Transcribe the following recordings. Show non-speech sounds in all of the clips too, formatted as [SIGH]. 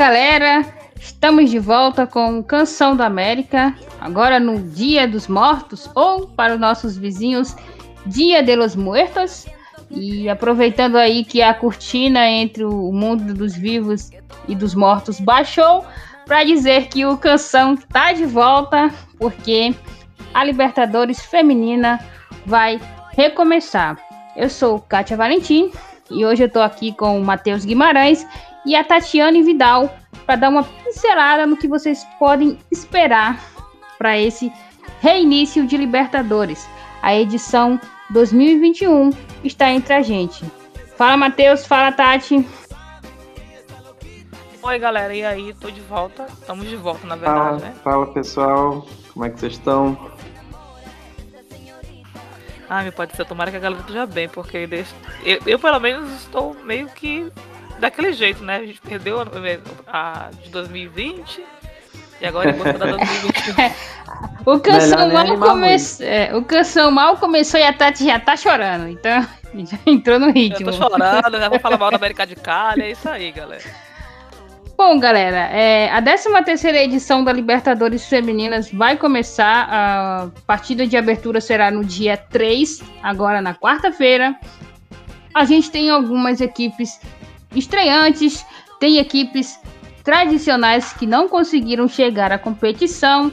Galera, estamos de volta com Canção da América, agora no Dia dos Mortos, ou para os nossos vizinhos, Dia de los Muertos. E aproveitando aí que a cortina entre o mundo dos vivos e dos mortos baixou, para dizer que o Canção está de volta, porque a Libertadores Feminina vai recomeçar. Eu sou Kátia Valentim e hoje eu estou aqui com o Matheus Guimarães e a Tatiane Vidal para dar uma pincelada no que vocês podem esperar para esse reinício de Libertadores. A edição 2021 está entre a gente. Fala, Matheus. Fala, Tati. Oi, galera. E aí? Tô de volta. Estamos de volta, na verdade, fala, né? Fala, pessoal. Como é que vocês estão? Ah, me pode ser. Tomara que a galera esteja bem, porque eu, eu, pelo menos, estou meio que daquele jeito, né? A gente perdeu a, a de 2020 e agora em da 2021. [LAUGHS] o canção mal começou. É, o canção mal começou e a Tati já tá chorando, então [LAUGHS] já entrou no ritmo. Eu tô chorando, já vou falar mal da [LAUGHS] América de Cali, é isso aí, galera. Bom, galera, é, a 13 terceira edição da Libertadores Femininas vai começar. A partida de abertura será no dia 3, agora na quarta-feira. A gente tem algumas equipes estreantes, tem equipes tradicionais que não conseguiram chegar à competição.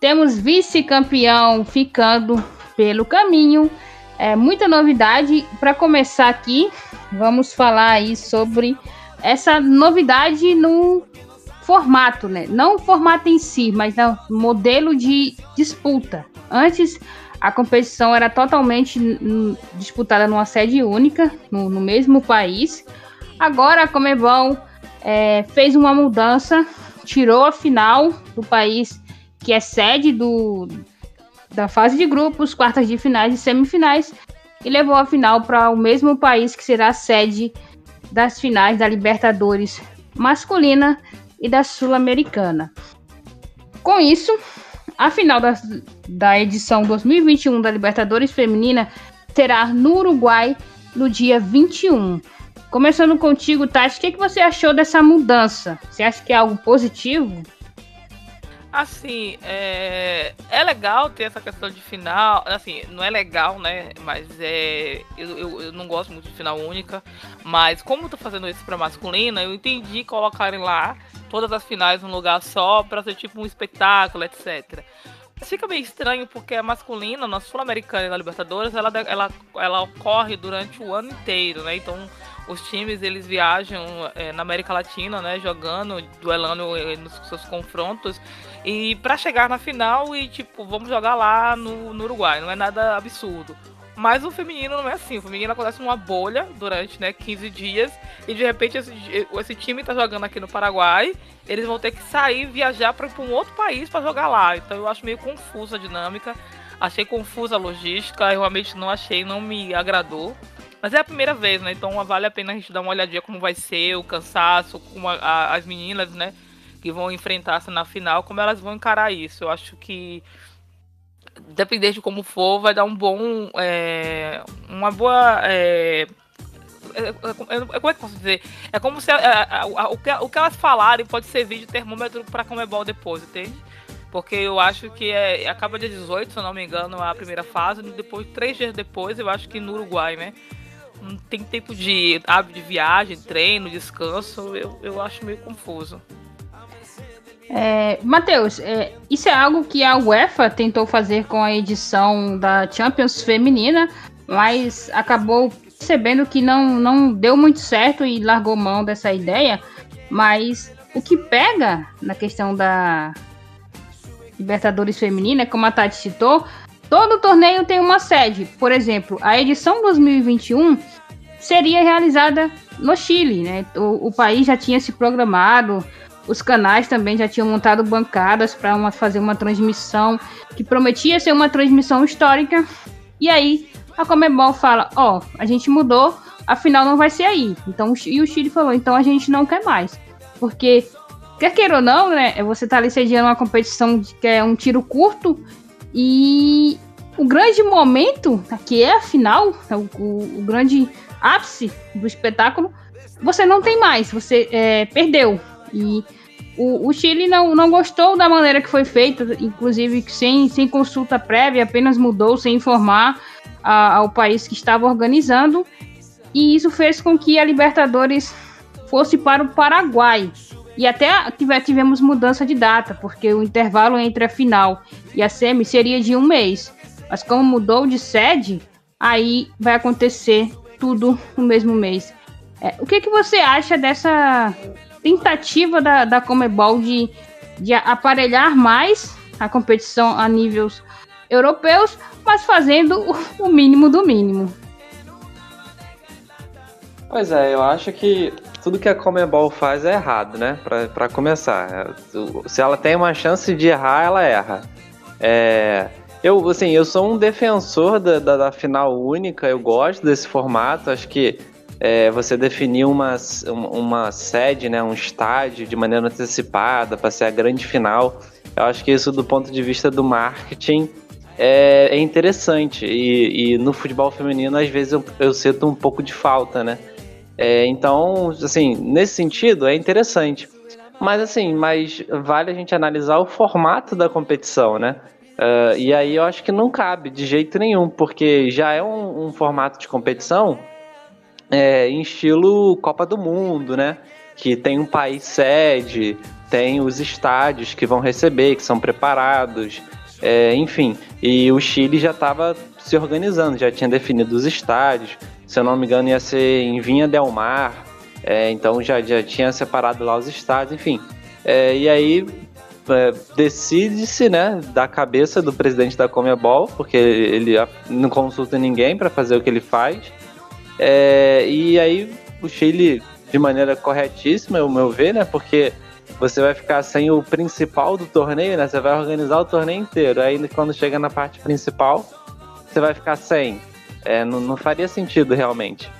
Temos vice-campeão ficando pelo caminho. É muita novidade. Para começar aqui, vamos falar aí sobre essa novidade no formato, né? Não o formato em si, mas no modelo de disputa. Antes, a competição era totalmente disputada numa sede única, no, no mesmo país. Agora a Comebol é, fez uma mudança, tirou a final do país que é sede do, da fase de grupos, quartas de finais e semifinais, e levou a final para o mesmo país que será sede das finais da Libertadores masculina e da Sul-Americana. Com isso, a final da, da edição 2021 da Libertadores Feminina terá no Uruguai no dia 21. Começando contigo, Tati, o que, que você achou dessa mudança? Você acha que é algo positivo? Assim, é, é legal ter essa questão de final. Assim, não é legal, né? Mas é. Eu, eu, eu não gosto muito de final única. Mas como tô fazendo isso pra masculina, eu entendi colocarem lá todas as finais num lugar só pra ser tipo um espetáculo, etc. Fica meio estranho porque a masculina, na Sul-Americana e na Libertadores, ela, ela, ela ocorre durante o ano inteiro, né? Então os times eles viajam é, na América Latina, né, jogando, duelando é, nos seus confrontos e para chegar na final e tipo vamos jogar lá no, no Uruguai, não é nada absurdo. Mas o feminino não é assim. O feminino acontece numa bolha durante né, 15 dias. E de repente esse, esse time tá jogando aqui no Paraguai. Eles vão ter que sair viajar para um outro país para jogar lá. Então eu acho meio confusa a dinâmica. Achei confusa a logística. Eu realmente não achei, não me agradou. Mas é a primeira vez, né? Então vale a pena a gente dar uma olhadinha como vai ser o cansaço, como a, a, as meninas, né? Que vão enfrentar-se na final, como elas vão encarar isso. Eu acho que, dependendo de como for, vai dar um bom. É, uma boa. É, é, é, é como é que posso dizer? É como se o, que, o que elas falarem pode servir de termômetro para Comebol depois, entende? Porque eu acho que é, acaba dia 18, se eu não me engano, a primeira fase. Depois, três dias depois, eu acho que no Uruguai, né? não tem tempo de, de viagem, treino, descanso, eu, eu acho meio confuso. É, Matheus, é, isso é algo que a UEFA tentou fazer com a edição da Champions Feminina, mas acabou percebendo que não, não deu muito certo e largou mão dessa ideia. Mas o que pega na questão da Libertadores Feminina, como a Tati citou, Todo torneio tem uma sede. Por exemplo, a edição 2021 seria realizada no Chile, né? O, o país já tinha se programado, os canais também já tinham montado bancadas para fazer uma transmissão que prometia ser uma transmissão histórica. E aí a Comebol fala: Ó, oh, a gente mudou, afinal não vai ser aí. Então, e o Chile falou: então a gente não quer mais. Porque, quer queira ou não, né? Você tá ali sediando uma competição que é um tiro curto e o grande momento, que é a final, é o, o, o grande ápice do espetáculo, você não tem mais, você é, perdeu. E o, o, Chile não, não gostou da maneira que foi feita, inclusive sem, sem consulta prévia, apenas mudou sem informar a, ao país que estava organizando. E isso fez com que a Libertadores fosse para o Paraguai. E até tivemos mudança de data, porque o intervalo entre a final e a semi seria de um mês. Mas como mudou de sede, aí vai acontecer tudo no mesmo mês. É, o que, que você acha dessa tentativa da, da Comebol de, de aparelhar mais a competição a níveis europeus, mas fazendo o, mínimo do mínimo? Pois é, eu acho que tudo que a Comebol faz é errado, né? Para começar. Se ela tem uma chance de errar, ela erra. É, eu, assim, eu sou um defensor da, da, da, final única, eu gosto desse formato, acho que é, você definir uma, uma sede, né, um estádio de maneira antecipada para ser a grande final, eu acho que isso do ponto de vista do marketing é, é interessante. E, e, no futebol feminino, às vezes, eu, eu sinto um pouco de falta, né? É, então, assim, nesse sentido, é interessante. Mas assim, mas vale a gente analisar o formato da competição, né? Uh, e aí eu acho que não cabe de jeito nenhum, porque já é um, um formato de competição é, em estilo Copa do Mundo, né? Que tem um país sede, tem os estádios que vão receber, que são preparados, é, enfim. E o Chile já estava se organizando, já tinha definido os estádios, se eu não me engano, ia ser em Vinha Del Mar, é, então já, já tinha separado lá os estados, enfim. É, e aí é, decide-se, né, da cabeça do presidente da Comebol, porque ele não consulta ninguém para fazer o que ele faz. É, e aí o Chile, de maneira corretíssima, ao meu ver, né, porque você vai ficar sem o principal do torneio, né, você vai organizar o torneio inteiro. Aí quando chega na parte principal, você vai ficar sem. É, não, não, faria sentido realmente.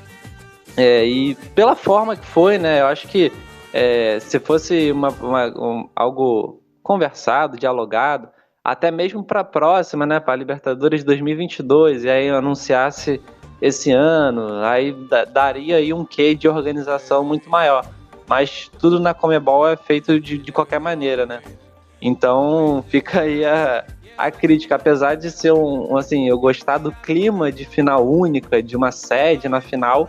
É, e pela forma que foi, né? Eu acho que é, se fosse uma, uma, um, algo conversado, dialogado, até mesmo para a próxima, né? Para a Libertadores 2022, e aí anunciasse esse ano, aí daria aí um quê de organização muito maior. Mas tudo na Comebol é feito de, de qualquer maneira, né? Então fica aí a, a crítica, apesar de ser um, assim, eu gostar do clima de final única, de uma sede na final,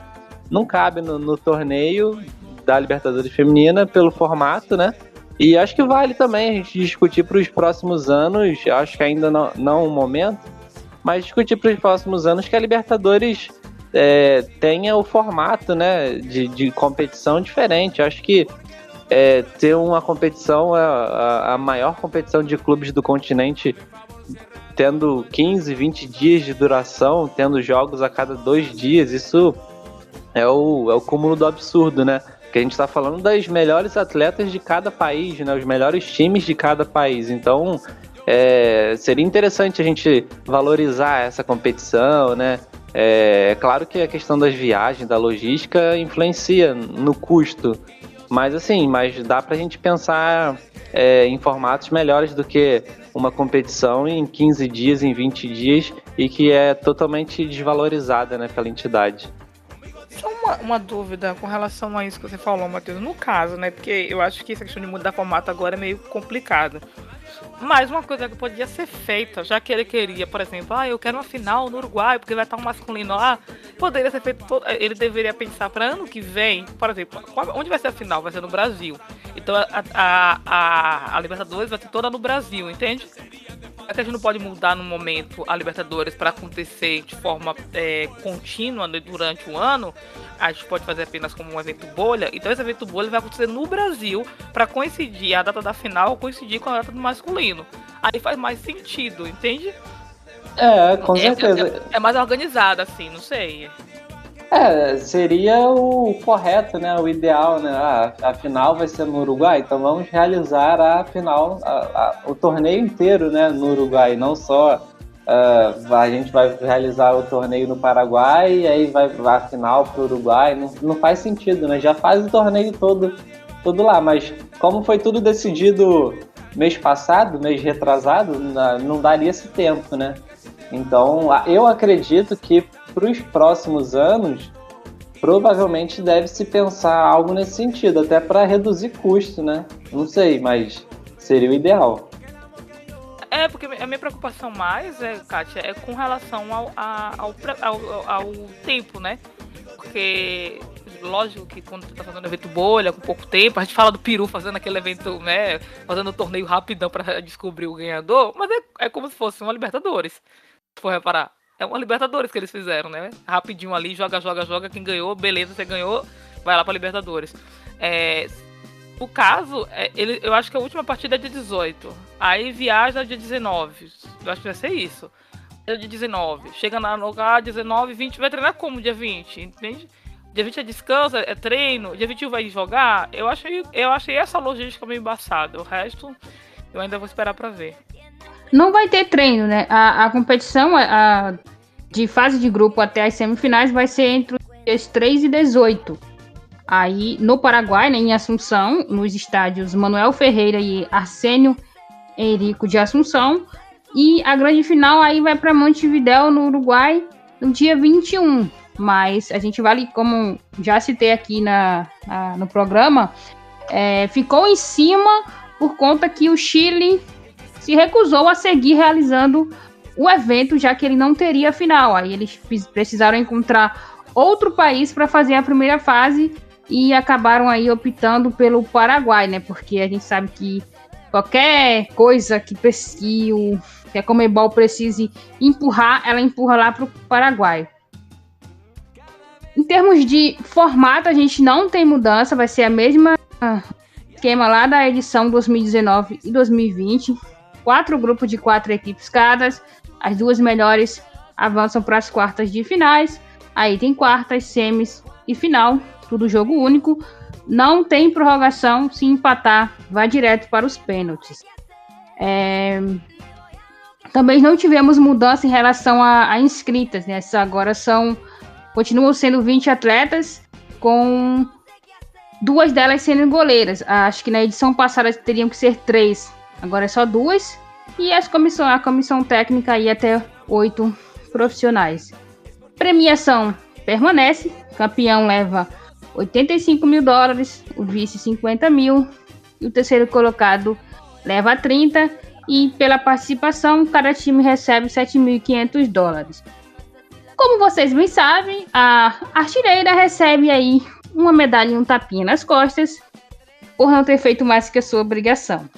não cabe no, no torneio da Libertadores Feminina pelo formato, né? E acho que vale também a gente discutir para os próximos anos, acho que ainda não, não o momento, mas discutir para os próximos anos que a Libertadores é, tenha o formato né, de, de competição diferente. Acho que é, ter uma competição, a, a, maior competição de clubes do continente, tendo 15, 20 dias de duração, tendo jogos a cada dois dias, isso é o, é o cúmulo do absurdo, né? Que a gente está falando das melhores atletas de cada país, né? Os melhores times de cada país. Então, é, seria interessante a gente valorizar essa competição, né? É, é claro que a questão das viagens, da logística, influencia no custo mas assim, mas dá pra gente pensar é, em formatos melhores do que uma competição em 15 dias, em 20 dias, e que é totalmente desvalorizada né, pela entidade. Só uma, uma, dúvida com relação a isso que você falou, Matheus. No caso, né? Porque eu acho que essa questão de mudar formato agora é meio complicado. Mas uma coisa que podia ser feita, já que ele queria, por exemplo, ah, eu quero uma final no Uruguai, porque vai estar um masculino lá, poderia ser feito. Todo, ele deveria pensar para ano que vem, por exemplo, onde vai ser a final? Vai ser no Brasil. Então a, a, a, a Libertadores vai ser toda no Brasil, entende? É que a gente não pode mudar no momento a Libertadores para acontecer de forma é, contínua né, durante o ano, a gente pode fazer apenas como um evento bolha. Então esse evento bolha vai acontecer no Brasil para coincidir a data da final coincidir com a data do masculino. Aí faz mais sentido, entende? É, com é, certeza. É, é mais organizado assim, não sei. É, seria o correto, né? O ideal, né? Ah, a final vai ser no Uruguai, então vamos realizar a final, a, a, o torneio inteiro, né? No Uruguai, não só uh, a gente vai realizar o torneio no Paraguai e aí vai, vai a final para o Uruguai. Não, não faz sentido, né? Já faz o torneio todo, todo lá, mas como foi tudo decidido mês passado, mês retrasado, não daria esse tempo, né? Então, eu acredito que para os próximos anos, provavelmente deve se pensar algo nesse sentido, até para reduzir custo, né? Não sei, mas seria o ideal. É, porque a minha preocupação mais, é, Kátia, é com relação ao, ao, ao, ao tempo, né? Porque, lógico que quando você tá fazendo um evento bolha, com pouco tempo, a gente fala do Peru fazendo aquele evento, né? Fazendo um torneio rapidão para descobrir o ganhador, mas é, é como se fosse uma Libertadores. Se for reparar. É uma Libertadores que eles fizeram, né? Rapidinho ali, joga, joga, joga. Quem ganhou, beleza, você ganhou, vai lá pra Libertadores. É, o caso, é, ele, eu acho que a última partida é de 18. Aí viaja dia 19. Eu acho que vai ser isso. É dia 19. Chega na lugar 19, 20, vai treinar como dia 20? Entende? Dia 20 é descanso, é treino. Dia 21 vai jogar. Eu achei, eu achei essa logística meio embaçada. O resto, eu ainda vou esperar para ver. Não vai ter treino, né? A, a competição a, de fase de grupo até as semifinais vai ser entre os dias 3 e 18. Aí, no Paraguai, né, em Assunção, nos estádios Manuel Ferreira e Arsênio Henrico de Assunção. E a grande final aí vai para Montevidéu, no Uruguai, no dia 21. Mas a gente vale, como já citei aqui na, na no programa, é, ficou em cima por conta que o Chile se recusou a seguir realizando o evento, já que ele não teria final. Aí eles precisaram encontrar outro país para fazer a primeira fase e acabaram aí optando pelo Paraguai, né? Porque a gente sabe que qualquer coisa que, o, que a Comebol precise empurrar, ela empurra lá para o Paraguai. Em termos de formato, a gente não tem mudança, vai ser a mesma esquema lá da edição 2019 e 2020 quatro grupos de quatro equipes cada. As duas melhores avançam para as quartas de finais. Aí tem quartas, semis e final, tudo jogo único. Não tem prorrogação. Se empatar, vai direto para os pênaltis. É... Também não tivemos mudança em relação a, a inscritas. Né? Agora são. Continuam sendo 20 atletas, com duas delas sendo goleiras. Acho que na edição passada teriam que ser três Agora é só duas. E as comissão, a comissão técnica ia até oito profissionais. Premiação permanece. Campeão leva 85 mil dólares, o vice 50 mil e o terceiro colocado leva 30 e pela participação cada time recebe 7.500 dólares. Como vocês bem sabem, a artilheira recebe aí uma medalha e um tapinha nas costas por não ter feito mais que a sua obrigação.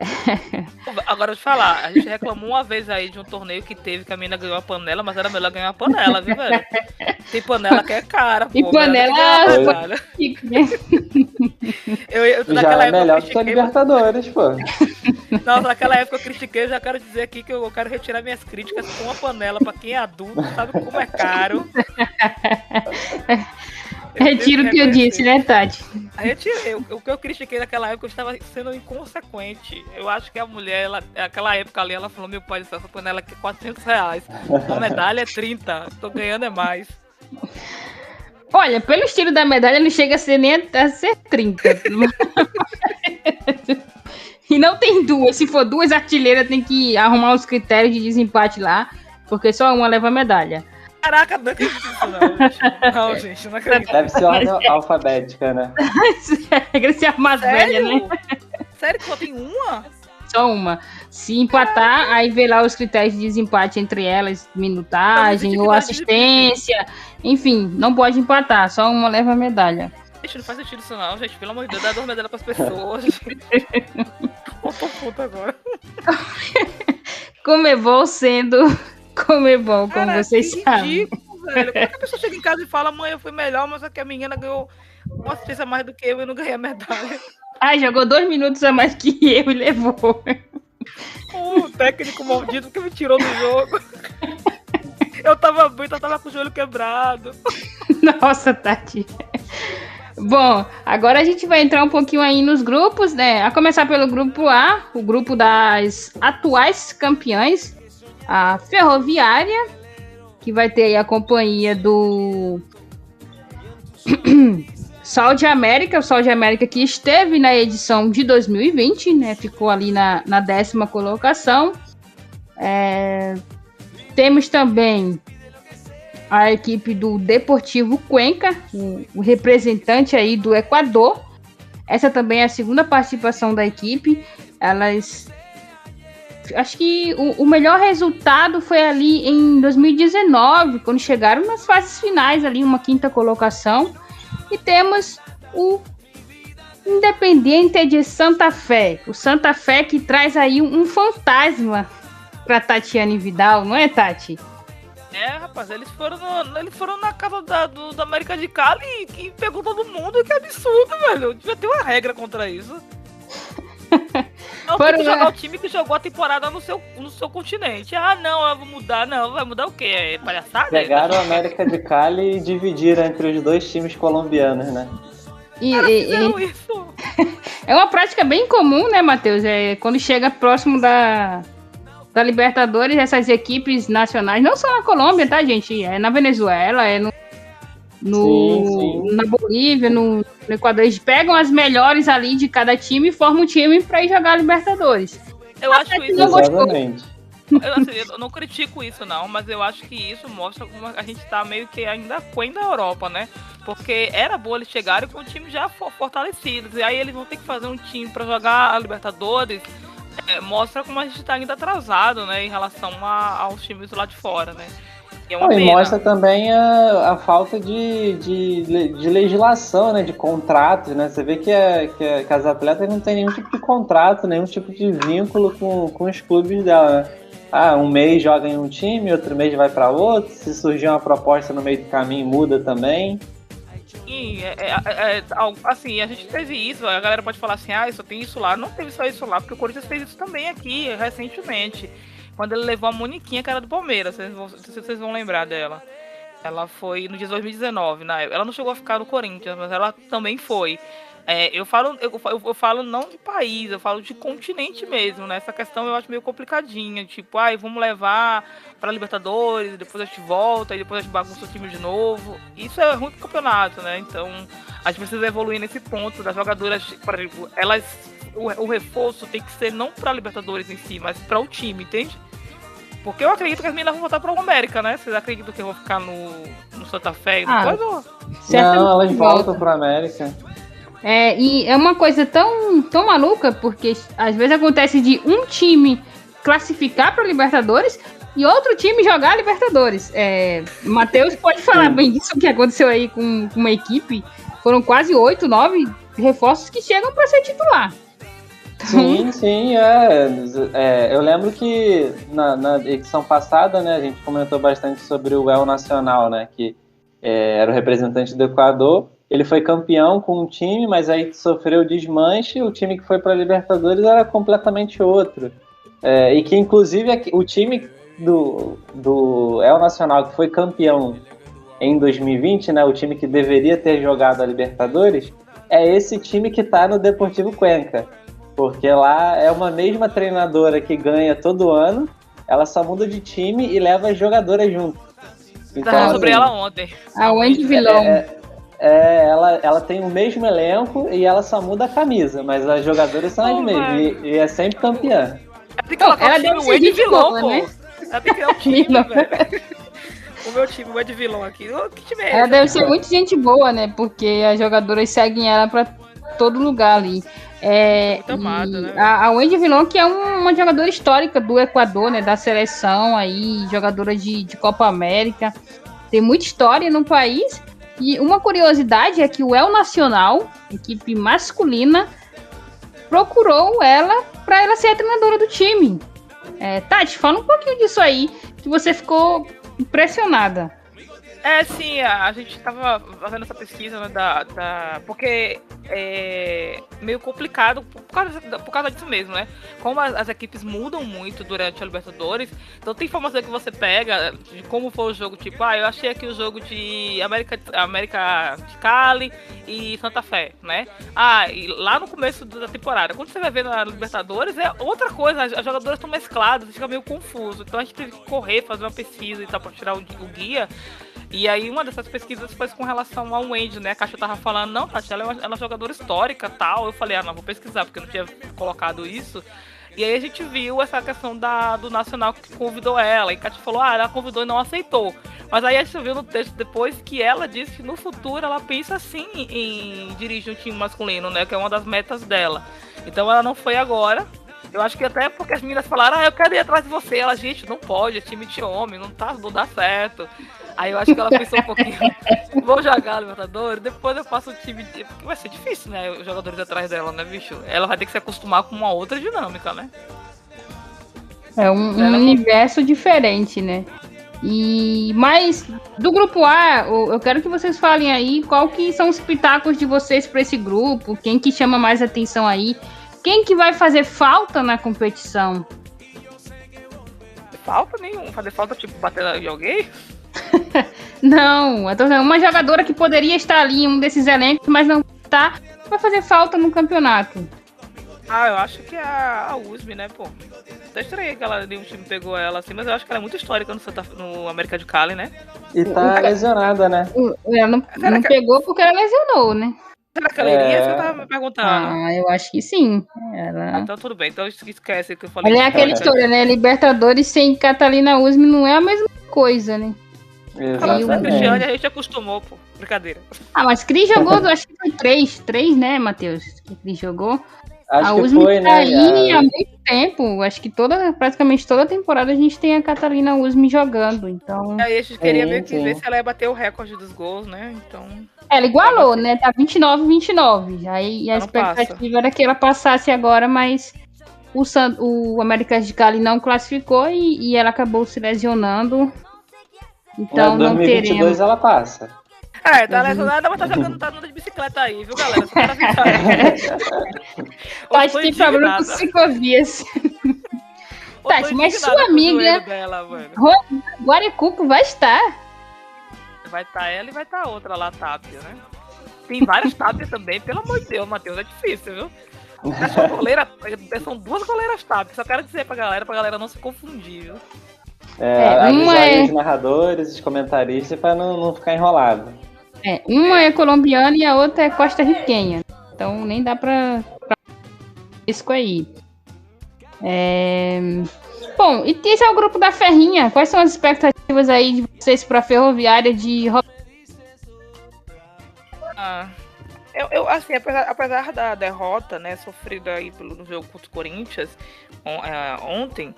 [LAUGHS] Agora, te falar, a gente reclamou uma vez aí de um torneio que teve que a menina ganhou a panela, mas era melhor ganhar a panela, viu, velho? Tem panela que é cara, pô. E panela... eu, eu, já é melhor que a Libertadores, pô. Não, naquela época eu critiquei, eu já quero dizer aqui que eu quero retirar minhas críticas com uma panela, pra quem é adulto, sabe como é caro. [LAUGHS] Retiro o que eu disse, né, Tati? Retirei. O que eu critiquei naquela época, eu estava sendo inconsequente. Eu acho que a mulher, ela, naquela época ali, ela falou: meu pai, essa panela aqui é 400 reais. A medalha é 30. Tô ganhando é mais. Olha, pelo estilo da medalha, não chega a ser nem a ser 30. e não tem duas. Se for duas artilheiras, tem que arrumar os critérios de desempate lá, porque só uma leva a medalha. Caraca, não acredito não, Não, [LAUGHS] gente, não acredito. Deve ser ordem alfabética, né? [LAUGHS] Regra ser a mais velha, né? Sério que só tem uma? Só uma. Se empatar, Caraca. aí vê lá os critérios de desempate entre elas, minutagem ou assistência. Enfim, não pode empatar, só uma leva a medalha. Gente, não faz sentido isso não, gente. Pelo amor de Deus, dá duas medalhas pras pessoas. [LAUGHS] Eu tô puta agora. Comebol sendo Comebol, como Cara, vocês sabem. Velho. Como é que a pessoa chega em casa e fala, mãe, eu fui melhor, mas que a menina ganhou uma assistência mais do que eu e não ganhei a medalha. Ah, jogou dois minutos a mais que eu e levou. O técnico maldito que me tirou do jogo. Eu tava bem, eu tava com o joelho quebrado. Nossa, Tati. Bom, agora a gente vai entrar um pouquinho aí nos grupos, né? A começar pelo grupo A, o grupo das atuais campeãs, a Ferroviária, que vai ter a companhia do [CLEARS THROAT] Sol de América, o Sol de América que esteve na edição de 2020, né? Ficou ali na, na décima colocação. É, temos também a equipe do Deportivo Cuenca, o, o representante aí do Equador. Essa também é a segunda participação da equipe. Elas acho que o, o, melhor resultado foi ali em 2019, quando chegaram nas fases finais ali, uma quinta colocação. E temos o Independiente de Santa Fé. O Santa Fé que traz aí um, um fantasma para Tatiane Vidal, não é, Tati? É, rapaz, eles foram, no, eles foram na casa da, do, da América de Cali e, e pegou todo mundo. Que absurdo, velho. Devia ter uma regra contra isso. Não tem que jogar o time que jogou a temporada no seu, no seu continente. Ah, não, eu vou mudar. Não, vai mudar o quê? É palhaçada? Pegaram a América de Cali e dividiram entre os dois times colombianos, né? E, e, e... [LAUGHS] é uma prática bem comum, né, Matheus? É, quando chega próximo da, da Libertadores, essas equipes nacionais, não só na Colômbia, tá, gente? É na Venezuela, é no, no sim, sim. na Bolívia, no, no, Equador. Eles pegam as melhores ali de cada time e formam um time para ir jogar a Libertadores. Eu Até acho isso. Exatamente. Eu, assim, eu, não critico isso, não, mas eu acho que isso mostra como a gente tá meio que ainda aquém da Europa, né? Porque era bom eles chegarem com o time já fortalecido. E aí eles vão ter que fazer um time para jogar a Libertadores. É, mostra como a gente tá ainda atrasado, né? Em relação a, aos times lá de fora, né? E, é e mostra também a, a falta de, de, de, legislação, né? De contratos, né? Você vê que, é, que, é, que, as atletas não têm nenhum tipo de contrato, nenhum tipo de vínculo com, com os clubes dela, né? Ah, um mês joga em um time, outro mês vai para outro. Se surgir uma proposta no meio do caminho, muda também. Sim, é, é, é, assim, a gente teve isso, a galera pode falar assim, ah, só tem isso lá. Não teve só isso lá, porque o Corinthians fez isso também aqui, recentemente quando ele levou a Moniquinha, que era do Palmeiras, vocês vão, vocês vão lembrar dela. Ela foi no dia 2019, na Ela não chegou a ficar no Corinthians, mas ela também foi. É, eu, falo, eu, eu, falo não de país, eu falo de continente mesmo, né? Essa questão eu acho meio complicadinha. Tipo, ai, vamos levar para Libertadores, depois a gente volta, e depois a gente bagunça o time de novo. Isso é ruim pro campeonato, né? Então, a gente precisa evoluir nesse ponto das jogadoras, exemplo, elas. O, o reforço tem que ser não para Libertadores em si, mas para o time, entende? Porque eu acredito que as meninas vão voltar para o América, né? Vocês acreditam que vão ficar no, no Santa Fé e ah, depois? Ou... Não, elas voltam para América. É, e é uma coisa tão, tão maluca, porque às vezes acontece de um time classificar para Libertadores e outro time jogar Libertadores. É, Matheus pode falar Sim. bem disso que aconteceu aí com, com uma equipe. Foram quase oito, nove reforços que chegam para ser titular. Sim, sim, é, é, Eu lembro que na, na, edição passada, né, a gente comentou bastante sobre o El Nacional, né, que é, era o representante do Equador. Ele foi campeão com um time, mas aí sofreu desmanche. O time que foi para a Libertadores era completamente outro. É, e que, inclusive, o time do, do El Nacional, que foi campeão em 2020, né, o time que deveria ter jogado a Libertadores, é esse time que está no Deportivo Cuenca. Porque lá é uma mesma treinadora que ganha todo ano, ela só muda de time e leva as jogadoras junto. Então, Tava sobre assim, ela ontem. A Wendy Vilão. É, é, ela, ela tem o mesmo elenco e ela só muda a camisa, mas as jogadoras são as mesmas. E, e, é sempre campeã. Ela tem que colocar ela o time Wendy Vilão, pô. Né? Ela tem que criar um [LAUGHS] time, velho. O meu time, o Ed Vilão aqui. Que time é ela deve ser muito gente boa, né? Porque as jogadoras seguem ela pra todo lugar ali. É, amada, né? A, a Wendy Vilon, que é uma jogadora histórica do Equador, né? Da seleção aí, jogadora de, de Copa América. Tem muita história no país. E uma curiosidade é que o El Nacional, equipe masculina, procurou ela para ela ser a treinadora do time. É, Tati, fala um pouquinho disso aí, que você ficou impressionada. É, sim, a, gente estava fazendo essa pesquisa né, da, da. Porque é meio complicado por causa, por causa disso mesmo, né? Como as, as, equipes mudam muito durante a Libertadores, então tem informação que você pega de como foi o jogo, tipo, ah, eu achei aqui o jogo de América, América de Cali e Santa Fé, né? Ah, e lá no começo da temporada, quando você vai ver na Libertadores, é outra coisa, as, as jogadoras estão mescladas, fica meio confuso. Então a gente teve que correr, fazer uma pesquisa e tal, pra tirar o, o guia. E aí uma dessas pesquisas foi com relação ao Wendy, né? A Caixa tava falando, não, Tati, ela é uma, ela é uma jogadora histórica tal. Eu falei, ah, não, vou pesquisar, porque eu não tinha colocado isso. E aí a gente viu essa questão da, do Nacional que convidou ela. E Kátia falou, ah, ela convidou e não aceitou. Mas aí a gente viu no texto depois que ela disse que no futuro ela pensa sim em dirigir um time masculino, né? Que é uma das metas dela. Então ela não foi agora. Eu acho que até porque as meninas falaram, ah, eu quero ir atrás de você. Ela, gente, não pode, é time de homem, não, tá, não dá certo. Aí eu acho que ela pensou um pouquinho, [LAUGHS] vou jogar Libertadores, depois eu faço o time. De... Porque vai ser difícil, né? Os jogadores atrás dela, né, bicho? Ela vai ter que se acostumar com uma outra dinâmica, né? É um, um universo diferente, né? E mas do grupo A, eu quero que vocês falem aí qual que são os pitacos de vocês para esse grupo, quem que chama mais atenção aí, quem que vai fazer falta na competição? Falta nenhum, fazer falta tipo bater em alguém? [LAUGHS] não, uma jogadora que poderia estar ali em um desses elencos, mas não está, vai fazer falta no campeonato. Ah, eu acho que é a, a USM, né, pô? Até estranhei que ela, nenhum time pegou ela assim, mas eu acho que ela é muito histórica no, Santa, no América de Cali, né? E tá lesionada, né? Ela não, não pegou porque ela lesionou, né? Ela iria? É... Você tava me perguntando. Ah, eu acho que sim. Ela... Ah, então tudo bem, então esquece que eu falei. Olha é aquela história, né? Libertadores sem Catalina Usme não é a mesma coisa, né? Exatamente. A Cristiane a gente acostumou, pô. Brincadeira. Ah, mas Cris jogou, acho que foi três, três, né, Matheus? Que Cris jogou. Acho a USM foi, tá né, aí há muito tempo. Acho que toda, praticamente toda temporada a gente tem a Catarina Usme jogando. Então. Aí a gente queria sim, ver, sim. ver se ela ia bater o recorde dos gols, né? Então. Ela igualou, né? Tá 29, 29. Aí a expectativa passa. era que ela passasse agora, mas o, San, o América de Cali não classificou e, e ela acabou se lesionando. Então não 2022 teremos. ela passa. É, tá lesionada, mas tá jogando tá andando de bicicleta aí, viu, galera? Só para [LAUGHS] Acho que tem problema [LAUGHS] com ciclovias. Tati, mas sua amiga dela, Guaricuco vai estar. Vai estar tá ela e vai estar tá outra lá, Tápia, né? Tem várias Tápias também, pelo amor de Deus, Matheus, é difícil, viu? Essa goleira, são duas goleiras Tápias, só quero dizer pra galera, pra galera não se confundir, viu? É, é uma é... os narradores, os comentaristas, pra não, não ficar enrolado. É, uma é colombiana e a outra é costa-riquenha. Então nem dá pra, pra aí. É... Bom, e esse é o grupo da Ferrinha. Quais são as expectativas aí de vocês para a ferroviária de ah, eu, eu, assim, apesar, apesar, da derrota, né, sofrida aí pelo, no jogo contra o Corinthians on, é, ontem,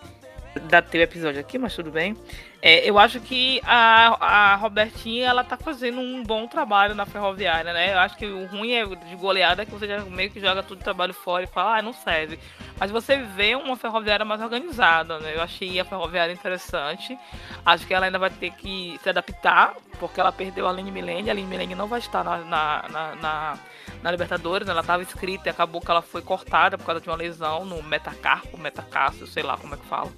da teu episódio aqui, mas tudo bem. É, eu acho que a, a Robertinha ela tá fazendo um bom trabalho na ferroviária, né? Eu acho que o ruim é de goleada é que você já meio que joga todo o trabalho fora e fala, ah, não serve. Mas você vê uma ferroviária mais organizada, né? Eu achei a ferroviária interessante. Acho que ela ainda vai ter que se adaptar, porque ela perdeu a Aline Milene. A Aline Milene não vai estar na, na, na, na, na Libertadores, né? ela estava inscrita e acabou que ela foi cortada por causa de uma lesão no metacarpo, metacácio, sei lá como é que fala.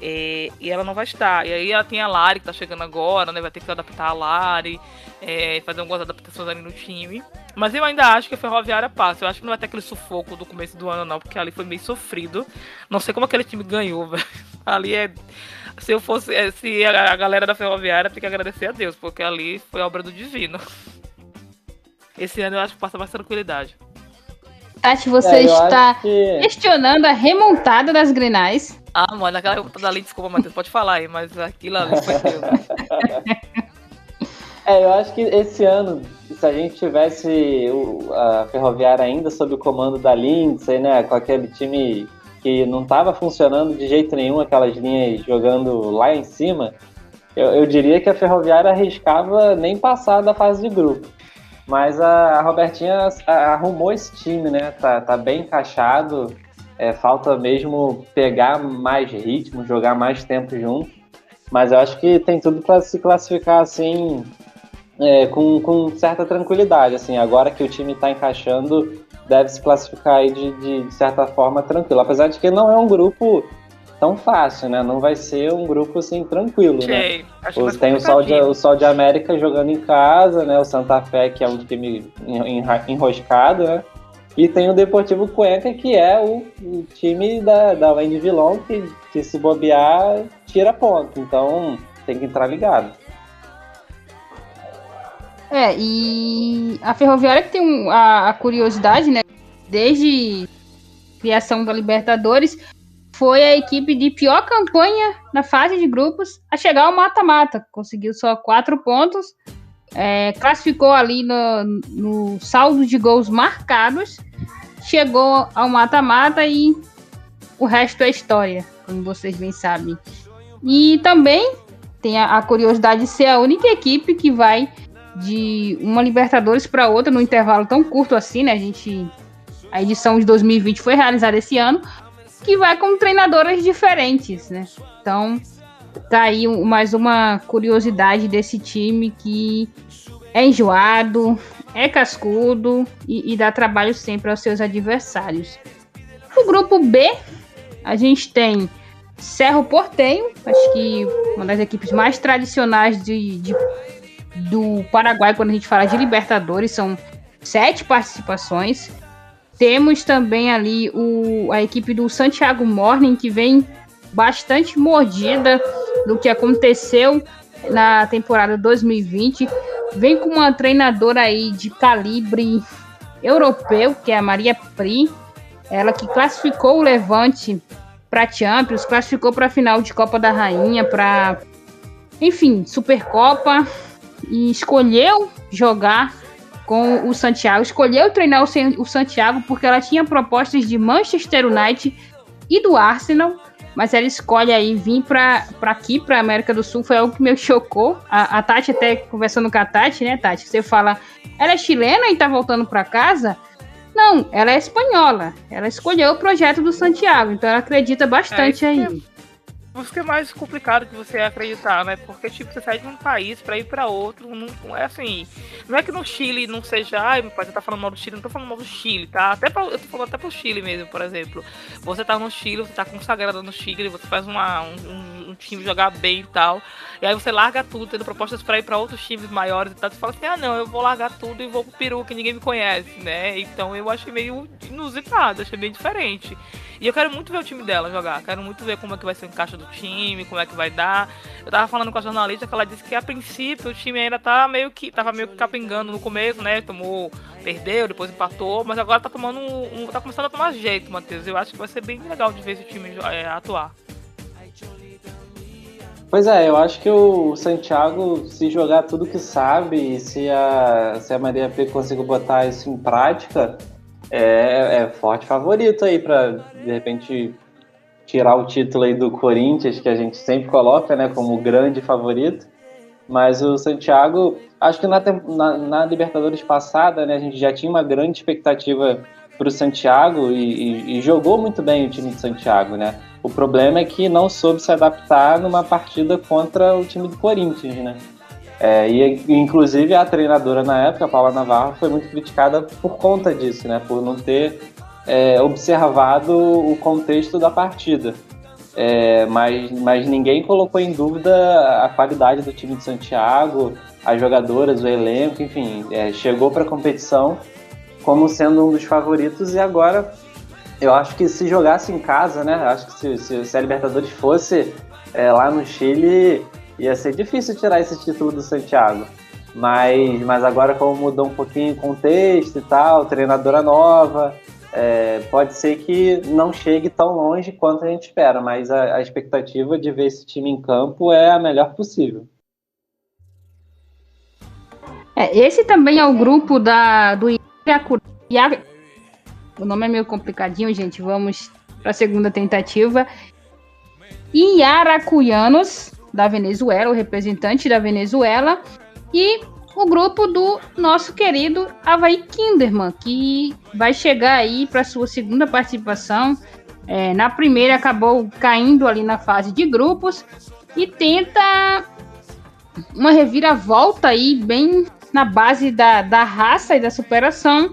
E, e, ela não vai estar. E aí ela tem a Lari que tá chegando agora, né? Vai ter que adaptar a Lari, é, fazer algumas adaptações ali no time. Mas eu ainda acho que a Ferroviária passa. Eu acho que não vai ter aquele sufoco do começo do ano, não, porque ali foi meio sofrido. Não sei como aquele time ganhou, [LAUGHS] velho. Ali é. Se eu fosse. É, se a galera da Ferroviária tem que agradecer a Deus, porque ali foi obra do divino. Esse ano eu acho que passa mais tranquilidade. Tati, você é, está que... questionando a remontada das Grenais. Ah, mano, aquela remontada ali, desculpa, Matheus, pode falar aí, mas aquilo ali foi Deus. [LAUGHS] É, eu acho que esse ano, se a gente tivesse o, a Ferroviária ainda sob o comando da Lindsay, né, com aquele time que não estava funcionando de jeito nenhum, aquelas linhas jogando lá em cima, eu, eu, diria que a Ferroviária arriscava nem passar da fase de grupo. Mas a, a Robertinha arrumou esse time, né? Tá, tá bem encaixado. É, falta mesmo pegar mais ritmo, jogar mais tempo junto. Mas eu acho que tem tudo para se classificar assim é, com, com certa tranquilidade. Assim, agora que o time está encaixando, deve se classificar aí de, de, certa forma tranquilo. Apesar de que não é um grupo tão fácil, né? Não vai ser um grupo assim tranquilo, né? Tem o Sol, de, o Sol de América jogando em casa, né? O Santa Fé, que é um time enroscado, né? E tem o Deportivo Cuenca, que é o, o time da, da Wendy Vilão, que, que se bobear, tira ponto. Então tem que entrar ligado. É, e a Ferroviária que tem um, a, a, curiosidade, né? Desde criação da Libertadores, foi a equipe de pior campanha na fase de grupos a chegar ao mata-mata. Conseguiu só quatro pontos, é, classificou ali no, no saldo de gols marcados, chegou ao mata-mata e o resto é história, como vocês bem sabem. E também tem a, a curiosidade de ser a única equipe que vai de uma Libertadores para outra no intervalo tão curto assim, né? A gente a edição de 2020 foi realizada esse ano, que vai com treinadoras diferentes, né? Então, tá aí mais uma curiosidade desse time que é enjoado, é cascudo e, e dá trabalho sempre aos seus adversários. No grupo B, a gente tem Cerro Portenho, acho que uma das equipes mais tradicionais de, de, do Paraguai quando a gente fala de Libertadores, são sete participações. Temos também ali o, a equipe do Santiago Morning, que vem bastante mordida do que aconteceu na temporada 2020. Vem com uma treinadora aí de calibre europeu, que é a Maria Pri. Ela que classificou o Levante para Champions, classificou para a final de Copa da Rainha, para enfim, Supercopa e escolheu jogar com o Santiago. Escolheu treinar o, Santiago porque ela tinha propostas de Manchester United e do Arsenal, mas ela escolhe aí vir para aqui, para América do Sul. Foi algo que me chocou. A, a, Tati, até conversando com a Tati, né, Tati? Você fala, ela é chilena e tá voltando para casa? Não, ela é espanhola. Ela escolheu o projeto do Santiago, então ela acredita bastante é, aí isso é mais complicado que você acreditar, né? Porque, tipo, você sai de um país pra ir pra outro, não, é assim. Não é que no Chile não seja. Ai, meu pai, você tá falando mal do Chile, não tô falando mal do Chile, tá? Até pra, eu tô falando até pro Chile mesmo, por exemplo. Você tá no Chile, você tá consagrado no Chile, você faz uma, um, um, time jogar bem e tal. E aí você larga tudo, tendo propostas pra ir pra outros times maiores e tal. Você fala assim, ah, não, eu vou largar tudo e vou pro Peru, que ninguém me conhece, né? Então eu achei meio inusitado, achei bem diferente. E eu quero muito ver o time dela jogar. Quero muito ver como é que vai ser o encaixe do time, como é que vai dar. Eu tava falando com a jornalista que ela disse que a princípio o time ainda tá meio que. tava meio que capengando no começo, né? Tomou. Perdeu, depois empatou, mas agora tá tomando um. tá começando a tomar jeito, Matheus. Eu acho que vai ser bem legal de ver esse time é, atuar. Pois é, eu acho que o Santiago, se jogar tudo que sabe, se a, se a Maria P conseguir botar isso em prática, é, é forte favorito aí para de repente tirar o título aí do Corinthians que a gente sempre coloca, né, como grande favorito. Mas o Santiago, acho que na, na, na Libertadores passada, né, a gente já tinha uma grande expectativa para o Santiago e, e, e, jogou muito bem o time de Santiago, né? O problema é que não soube se adaptar numa partida contra o time do Corinthians, né? É, e inclusive a treinadora na época, a Paula Navarro, foi muito criticada por conta disso, né? Por não ter é, observado o contexto da partida. É, mas, mas ninguém colocou em dúvida a qualidade do time de Santiago, as jogadoras, o elenco, enfim, é, chegou para a competição como sendo um dos favoritos e agora eu acho que se jogasse em casa, né? Acho que se, se, se a Libertadores fosse é, lá no Chile, ia ser difícil tirar esse título do Santiago. Mas, mas agora, como mudou um pouquinho o contexto e tal, treinadora nova, é, pode ser que não chegue tão longe quanto a gente espera, mas a, a, expectativa de ver esse time em campo é a melhor possível. É, esse também é o grupo da, do Iacuru. O nome é meio complicadinho, gente. Vamos para a segunda tentativa. Iaracuianos da Venezuela, o representante da Venezuela, e o grupo do nosso querido Havaí Kinderman, que vai chegar aí para sua segunda participação. É, na primeira acabou caindo ali na fase de grupos e tenta uma reviravolta aí bem na base da, da raça e da superação.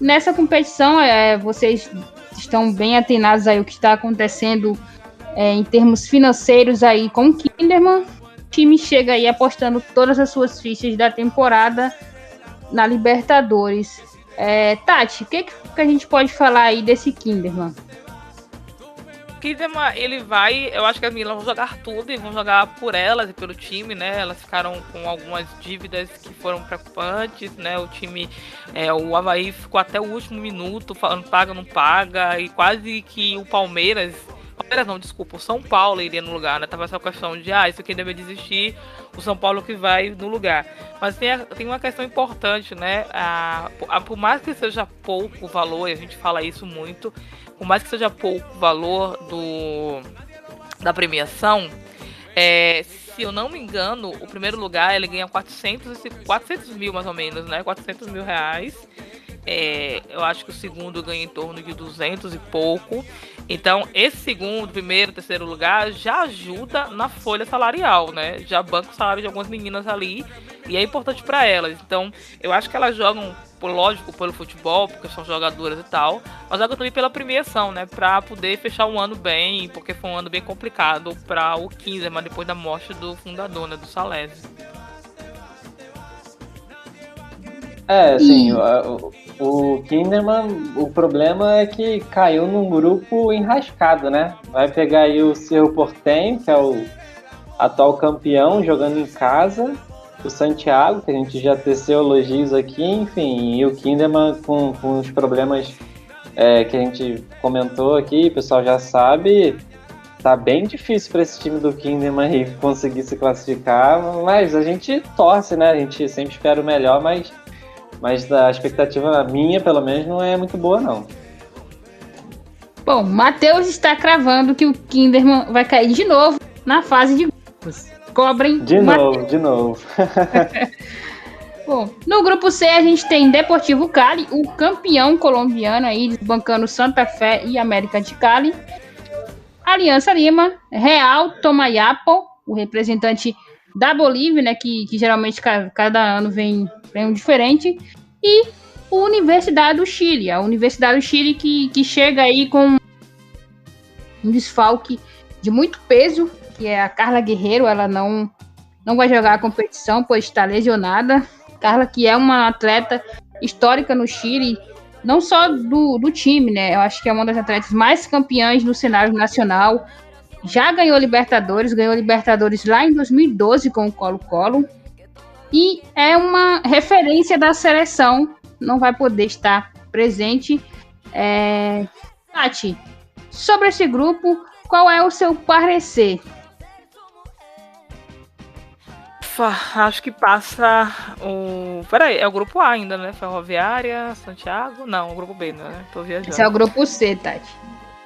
Nessa competição, é, vocês estão bem atenados aí o que está acontecendo é, em termos financeiros aí com o Kinderman. O time chega aí apostando todas as suas fichas da temporada na Libertadores. É, Tati, o que, que a gente pode falar aí desse Kinderman? Kinderman, ele vai, eu acho que as meninas vão jogar tudo e vão jogar por elas e pelo time, né? Elas ficaram com algumas dívidas que foram preocupantes, né? O time, é, o Havaí ficou até o último minuto falando paga, não paga, e quase que o Palmeiras não, desculpa, o São Paulo iria no lugar, né? Tava essa questão de, ah, isso aqui deve desistir, o São Paulo que vai no lugar. Mas tem, a, tem uma questão importante, né? A, a, por mais que seja pouco valor, e a gente fala isso muito, por mais que seja pouco valor do, da premiação, é, se eu não me engano, o primeiro lugar ele ganha 400, 400 mil mais ou menos, né? 400 mil reais. É, eu acho que o segundo ganha em torno de 200 e pouco. Então, esse segundo, primeiro, terceiro lugar já ajuda na folha salarial, né? Já banca o salário de algumas meninas ali e é importante para elas. Então, eu acho que elas jogam, lógico, pelo futebol, porque são jogadoras e tal, mas jogam também pela premiação, né? Para poder fechar um ano bem, porque foi um ano bem complicado para o mas depois da morte do fundador, né? Do Salésio. É, assim, o, o Kinderman, o problema é que caiu num grupo enrascado, né? Vai pegar aí o Cerro Portem, que é o atual campeão, jogando em casa, o Santiago, que a gente já teceu elogios aqui, enfim, e o Kinderman com, com os problemas é, que a gente comentou aqui, o pessoal já sabe, tá bem difícil para esse time do Kinderman conseguir se classificar, mas a gente torce, né? A gente sempre espera o melhor, mas mas a expectativa minha, pelo menos, não é muito boa, não. Bom, Matheus está cravando que o Kinderman vai cair de novo na fase de grupos. Cobrem. De novo, de novo. [LAUGHS] Bom, no grupo C a gente tem Deportivo Cali, o campeão colombiano aí, desbancando Santa Fé e América de Cali. Aliança Lima, Real Tomayapo, o representante da Bolívia, né, que, que geralmente cada, cada ano vem um diferente. E a Universidade do Chile, a Universidade do Chile que, que chega aí com um desfalque de muito peso, que é a Carla Guerreiro, ela não, não vai jogar a competição, pois está lesionada. Carla, que é uma atleta histórica no Chile, não só do, do time, né? Eu acho que é uma das atletas mais campeãs no cenário nacional. Já ganhou Libertadores, ganhou Libertadores lá em 2012 com o Colo-Colo e é uma referência da seleção, não vai poder estar presente. É... Tati, sobre esse grupo, qual é o seu parecer? Acho que passa o. Peraí, é o grupo A ainda, né? Ferroviária, Santiago? Não, o grupo B, né? Tô viajando. Esse é o grupo C, Tati.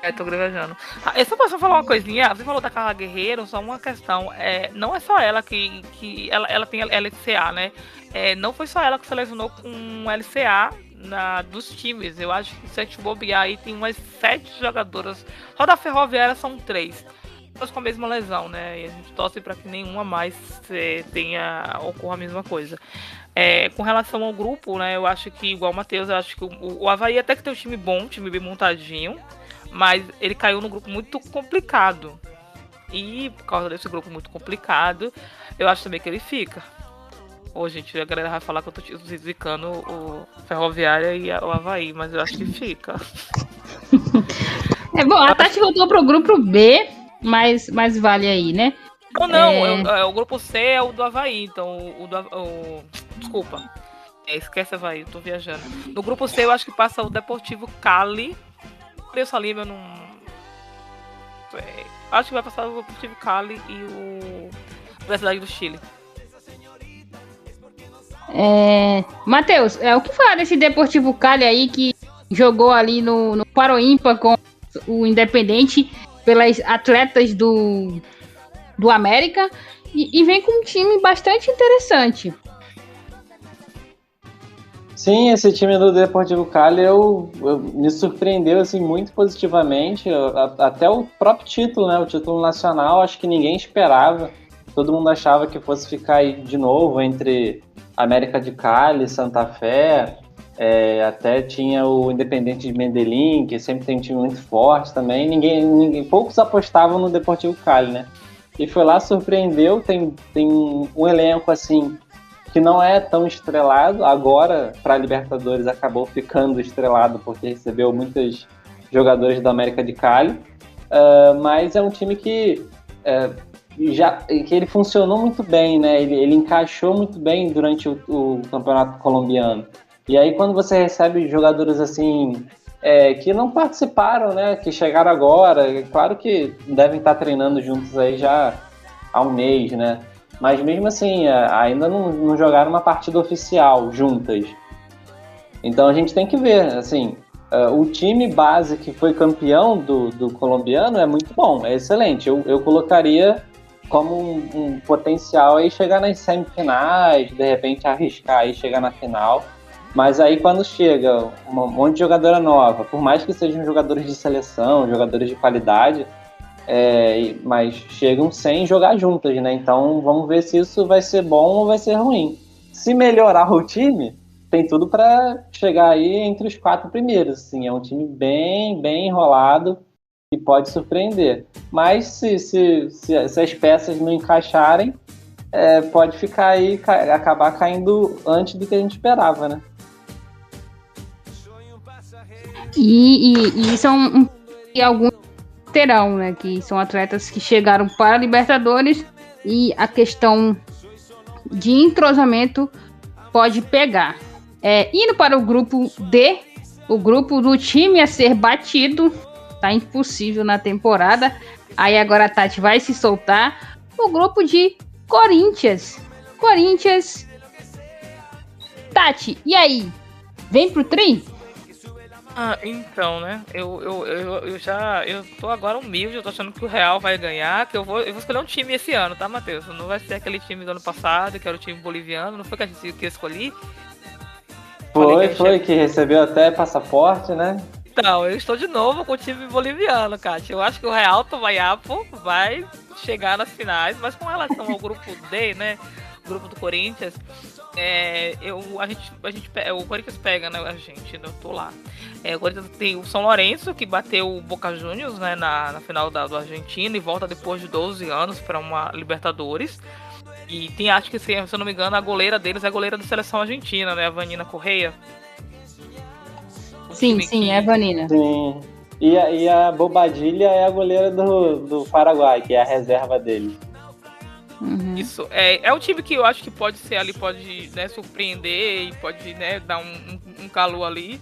É, tô viajando. Ah, eu só posso falar uma coisinha. Você falou da Carla Guerreiro, só uma questão. É, não é só ela que. que ela, ela tem LCA, né? É, não foi só ela que selecionou com LCA na, dos times. Eu acho que se a gente bobear aí, tem umas sete jogadoras. Só da Ferroviária são três. Todas com a mesma lesão, né? E a gente torce para que nenhuma mais tenha ocorra a mesma coisa. É, com relação ao grupo, né? Eu acho que, igual o Matheus, eu acho que o, o Havaí até que tem um time bom, um time bem montadinho mas ele caiu num grupo muito complicado. E por causa desse grupo muito complicado, eu acho também que ele fica. Ô, gente, a galera vai falar que eu tô zicando o Ferroviária e o Havaí, mas eu acho que fica. [LAUGHS] É bom, a Tati voltou pro grupo B, mas, mas vale aí, né? Não, não, é... É, é, o grupo C é o do Havaí, então o, do o, Desculpa. É, esquece Havaí, eu tô viajando. No grupo C eu acho que passa o Deportivo Cali, Aliança Lima eu não. É, acho que vai passar o Deportivo Cali e o Universidade do Chile. É... Matheus, é, o que falar desse Deportivo Cali aí que jogou ali no, no Paroímpa com o Independente pelas atletas do, do América e, e vem com um time bastante interessante. Sim, esse time do Deportivo Cali eu, eu, me surpreendeu assim muito positivamente. Eu, a, até o próprio título, né, o título nacional, acho que ninguém esperava. Todo mundo achava que fosse ficar aí de novo entre América de Cali, Santa Fé. É, até tinha o Independente de Medellín, que sempre tem um time muito forte também. Ninguém, ninguém, poucos apostavam no Deportivo Cali, né? E foi lá, surpreendeu. Tem, tem um elenco assim que não é tão estrelado. Agora, para a Libertadores, acabou ficando estrelado porque recebeu muitos jogadores da América de Cali. Uh, mas é um time que uh, já que ele funcionou muito bem, né? Ele, ele encaixou muito bem durante o, o, campeonato colombiano. E aí quando você recebe jogadores assim é, que não participaram, né? Que chegaram agora. Claro que devem estar treinando juntos aí já há um mês, né? Mas mesmo assim, é, ainda não, não jogaram uma partida oficial juntas. Então a gente tem que ver, assim, uh, o time base que foi campeão do, do colombiano é muito bom, é excelente. Eu, eu colocaria como um, um potencial aí chegar nas semifinais, de repente arriscar e chegar na final. Mas aí quando chega um monte de jogadora nova, por mais que sejam jogadores de seleção, jogadores de qualidade, é, mas chegam sem jogar juntas, né? Então vamos ver se isso vai ser bom ou vai ser ruim. Se melhorar o time, tem tudo para chegar aí entre os quatro primeiros. Assim, é um time bem, bem enrolado que pode surpreender. Mas se, se, se, se as peças não encaixarem, é, pode ficar aí, acabar caindo antes do que a gente esperava, né? E, e, e são um, e alguns terão, né? Que são atletas que chegaram para a Libertadores e a questão de entrosamento pode pegar. É, indo para o grupo D, o grupo do time a ser batido, tá impossível na temporada. Aí agora a Tati vai se soltar. O grupo de Corinthians. Corinthians. Tati, e aí? Vem pro tri? Ah, então, né? Eu, eu, eu, eu, já. Eu tô agora humilde, eu tô achando que o Real vai ganhar, que eu vou, eu vou escolher um time esse ano, tá, Matheus? Não vai ser aquele time do ano passado, que era o time boliviano, não foi que a gente que eu escolhi? Foi, que foi, que recebeu até passaporte, né? Então, eu estou de novo com o time boliviano, Kátia. Eu acho que o Real Tomayapo vai chegar nas finais, mas com relação ao grupo D, né? grupo do Corinthians, é, eu, a gente, a gente, o Corinthians pega, né, a gente, eu tô lá. É, o Corinthians tem o São Lourenço, que bateu o Boca Juniors, né, na, na final da, do Argentina e volta depois de 12 anos para uma Libertadores. E tem, acho que, se, se eu não me engano, a goleira deles é a goleira da seleção argentina, né, a Vanina Correia. sim, sim, que... é a Vanina. Sim. E a, e a Bobadilha é a goleira do, do Paraguai, que é a reserva dele. Uhum. Isso é, é um time que eu acho que pode ser ali, pode né, surpreender e pode né, dar um, um, um calor ali.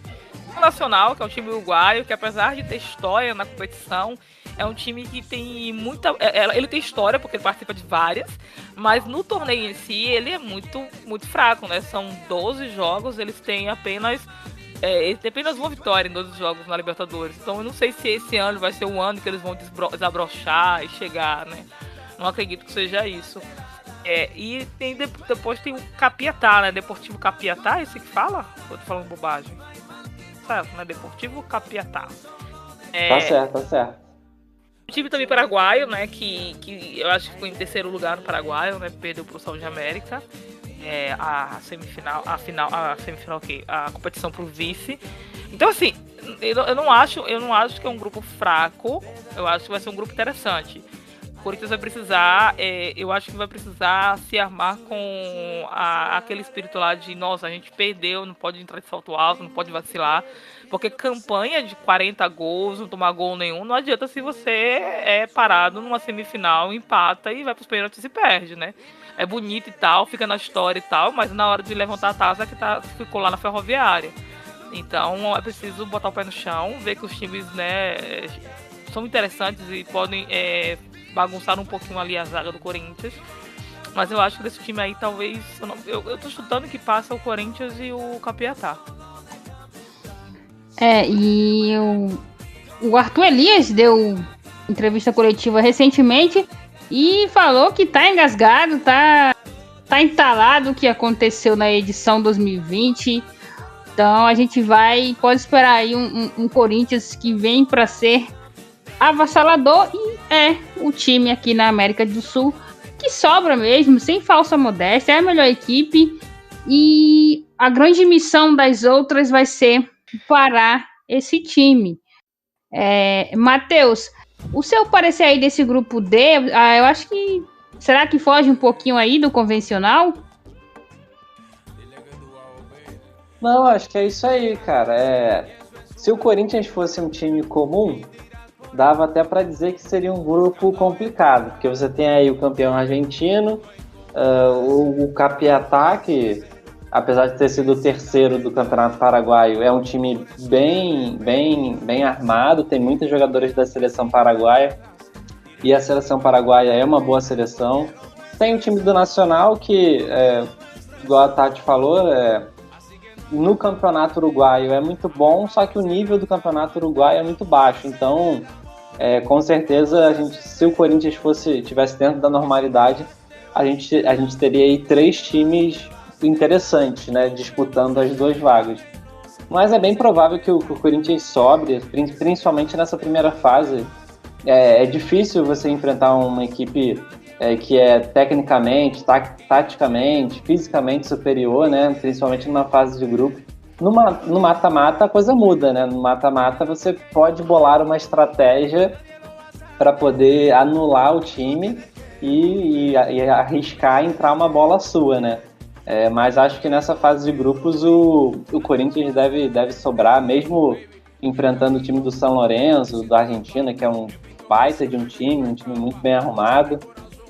O Nacional, que é um time uruguaio, que apesar de ter história na competição, é um time que tem muita. É, é, ele tem história, porque ele participa de várias, mas no torneio em si ele é muito, muito fraco, né? São 12 jogos, eles têm apenas. É, eles têm apenas uma vitória em 12 jogos na Libertadores. Então eu não sei se esse ano vai ser o ano que eles vão desabrochar e chegar, né? Não acredito que seja isso. É, e tem depois tem o Capiatá, né? Deportivo Capiatá, é esse que fala? Eu tô falando bobagem. Certo, né? Deportivo Capiatá. É, tá certo, tá certo. O time também paraguaio, né? Que, que eu acho que foi em terceiro lugar no Paraguaio, né? Perdeu pro São de América. É, a semifinal, a final, a semifinal, ok, a competição pro vice. Então assim, eu, eu não acho, eu não acho que é um grupo fraco. Eu acho que vai ser um grupo interessante. Corinthians vai precisar, é, eu acho que vai precisar se armar com a, aquele espírito lá de, nossa, a gente perdeu, não pode entrar de salto alto, não pode vacilar. Porque campanha de 40 gols, não tomar gol nenhum, não adianta se você é parado numa semifinal, empata e vai para os pênaltis e perde, né? É bonito e tal, fica na história e tal, mas na hora de levantar a taça que tá, ficou lá na ferroviária. Então é preciso botar o pé no chão, ver que os times, né, são interessantes e podem é, bagunçaram um pouquinho ali a zaga do Corinthians. Mas eu acho que desse time aí, talvez. Eu, não, eu, eu tô chutando que passa o Corinthians e o Capiatá. É, e o, o Arthur Elias deu entrevista coletiva recentemente e falou que tá engasgado, tá, tá entalado o que aconteceu na edição 2020. Então a gente vai, pode esperar aí um, um, um Corinthians que vem para ser avassalador e é o time aqui na América do Sul que sobra mesmo, sem falsa modéstia, é a melhor equipe e a grande missão das outras vai ser parar esse time. É, Matheus, o seu parecer aí desse grupo D, ah, eu acho que será que foge um pouquinho aí do convencional? Não, acho que é isso aí, cara. É, se o Corinthians fosse um time comum, dava até para dizer que seria um grupo complicado, porque você tem aí o campeão argentino, uh, o, o Capiatá, que apesar de ter sido o terceiro do Campeonato Paraguaio, é um time bem, bem, bem armado, tem muitos jogadores da seleção paraguaia e a seleção paraguaia é uma boa seleção. Tem o time do Nacional que, é, igual a Tati falou, é, no Campeonato Uruguaio é muito bom, só que o nível do Campeonato Uruguaio é muito baixo. Então, é, com certeza, a gente, se o Corinthians fosse tivesse dentro da normalidade, a gente, a gente teria aí três times interessantes, né, disputando as duas vagas. Mas é bem provável que o, que o Corinthians sobre, principalmente nessa primeira fase. É, é difícil você enfrentar uma equipe é, que é tecnicamente, taticamente, fisicamente superior, né, principalmente numa fase de grupo. No mata-mata a coisa muda, né? No mata-mata você pode bolar uma estratégia para poder anular o time e, e, e, arriscar entrar uma bola sua, né? É, mas acho que nessa fase de grupos o, o Corinthians deve, deve sobrar, mesmo enfrentando o time do São Lourenço, da Argentina, que é um baita de um time, um time muito bem arrumado.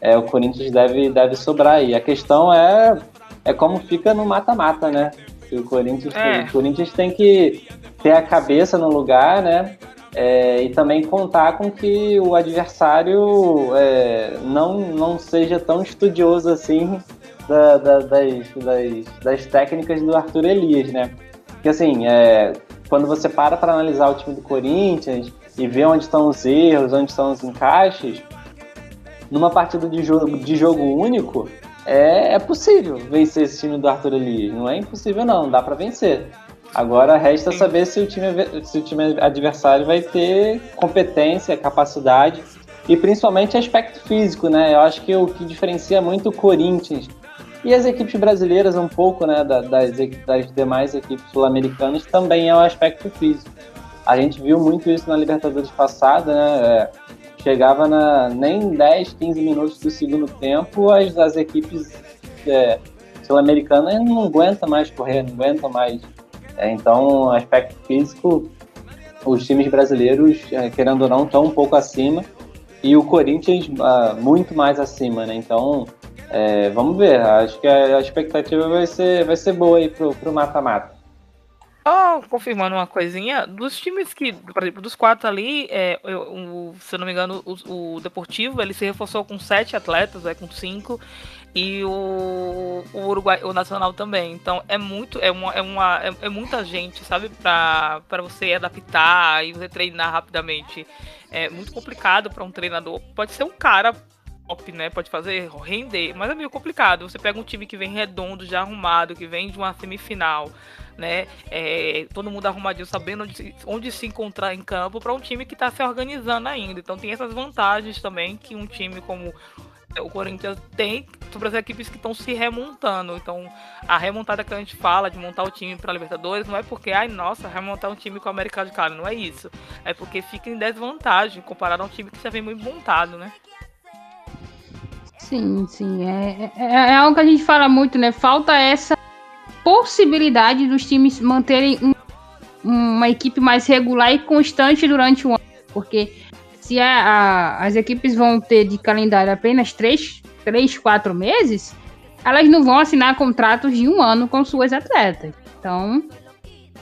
É, o Corinthians deve, deve sobrar aí. A questão é, é como fica no mata-mata, né? O Corinthians, é. o Corinthians tem que ter a cabeça no lugar, né? É, e também contar com que o adversário é, não, não seja tão estudioso assim da, da, das, das, das, técnicas do Arthur Elias, né? Porque assim, é, quando você para para analisar o time do Corinthians e ver onde estão os erros, onde estão os encaixes, numa partida de jogo, de jogo único, é, é possível vencer esse time do Arthur Elias. Não é impossível, não, dá para vencer. Agora resta saber se o, time, se o time adversário vai ter competência, capacidade e principalmente aspecto físico, né? Eu acho que o que diferencia muito o Corinthians e as equipes brasileiras, um pouco, né, das, das demais equipes sul-americanas, também é o aspecto físico. A gente viu muito isso na Libertadores passada, né? É, chegava na nem 10, 15 minutos do segundo tempo, as, as equipes é, sul-americanas não aguentam mais correr, não aguentam mais. É, então, aspecto físico, os times brasileiros, é, querendo ou não, estão um pouco acima e o Corinthians uh, muito mais acima, né? Então, é, vamos ver. Acho que a, expectativa vai ser, vai ser boa aí pro mata-mata. Confirmando uma coisinha, dos times que, por exemplo, dos quatro ali, é, eu, se eu não me engano, o, o, Deportivo ele se reforçou com sete atletas, é, com cinco, e o, o Uruguai, o Nacional também. Então é muito, é uma, é, uma, é, é muita gente, sabe, para você adaptar e você treinar rapidamente. É muito complicado para um treinador. Pode ser um cara top, né? Pode fazer render, mas é meio complicado. Você pega um time que vem redondo, já arrumado, que vem de uma semifinal, né? É, todo mundo arrumadinho, sabendo onde, onde se encontrar em campo, para um time que está se organizando ainda. Então tem essas vantagens também que um time como o Corinthians tem sobre as equipes que estão se remontando. Então, a remontada que a gente fala de montar o time para Libertadores não é porque, ai, nossa, remontar um time com o América de Cali, não é isso. É porque fica em desvantagem comparado a um time que já vem muito montado, né? Sim, sim. É, é, é, algo que a gente fala muito, né? Falta essa possibilidade dos times manterem um, uma equipe mais regular e constante durante o ano. Porque se a, a, as equipes vão ter de calendário apenas três, três, quatro meses, elas não vão assinar contratos de um ano com suas atletas. Então,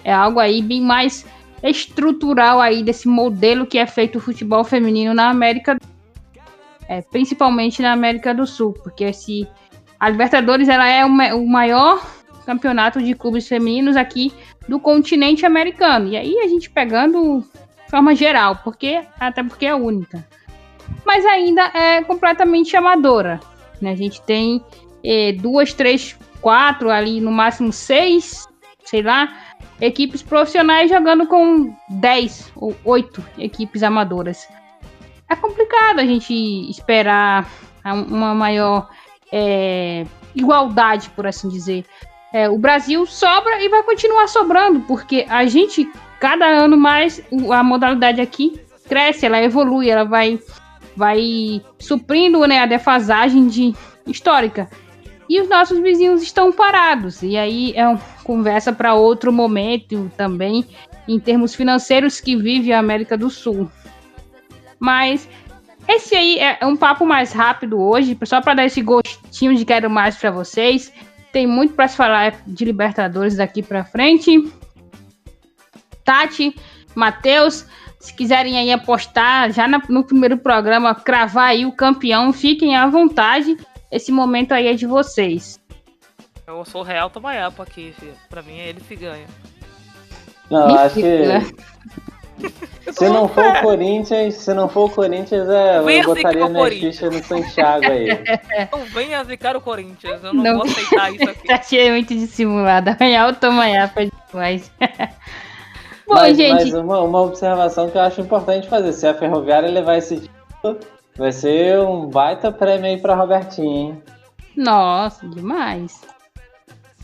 é algo aí bem mais estrutural aí desse modelo que é feito o futebol feminino na América é, principalmente na América do Sul, porque se a Libertadores ela é o maior campeonato de clubes femininos aqui do continente americano. E aí a gente pegando de forma geral, porque até porque é única. Mas ainda é completamente amadora. Né? A gente tem é, duas, três, quatro, ali no máximo seis, sei lá, equipes profissionais jogando com dez ou oito equipes amadoras é complicado a gente esperar uma maior é, igualdade, por assim dizer. É, o Brasil sobra e vai continuar sobrando, porque a gente, cada ano mais, a modalidade aqui cresce, ela evolui, ela vai, vai suprindo né, a defasagem de, histórica. E os nossos vizinhos estão parados. E aí é uma conversa para outro momento também, em termos financeiros que vive a América do Sul. Mas esse aí é um papo mais rápido hoje, só para dar esse gostinho de quero mais para vocês. Tem muito para se falar de Libertadores daqui para frente. Tati, Matheus, se quiserem aí apostar já no primeiro programa, cravar aí o campeão, fiquem à vontade. Esse momento aí é de vocês. Eu sou o Real Tomaiapo aqui, filho. Pra mim é ele que ganha. Não, acho que. [LAUGHS] Se não for o Corinthians, se não for o Corinthians, é, eu botaria minha ficha no Santiago aí. [LAUGHS] Não venha zicar o Corinthians, eu não, não vou aceitar isso [LAUGHS] aqui. Achei muito dissimulado. Real Tomaiapo é demais. Bom, mas, gente. Mas uma, uma observação que eu acho importante fazer: se a Ferroviária levar esse título, vai ser um baita prêmio aí pra Robertinho, hein? Nossa, demais.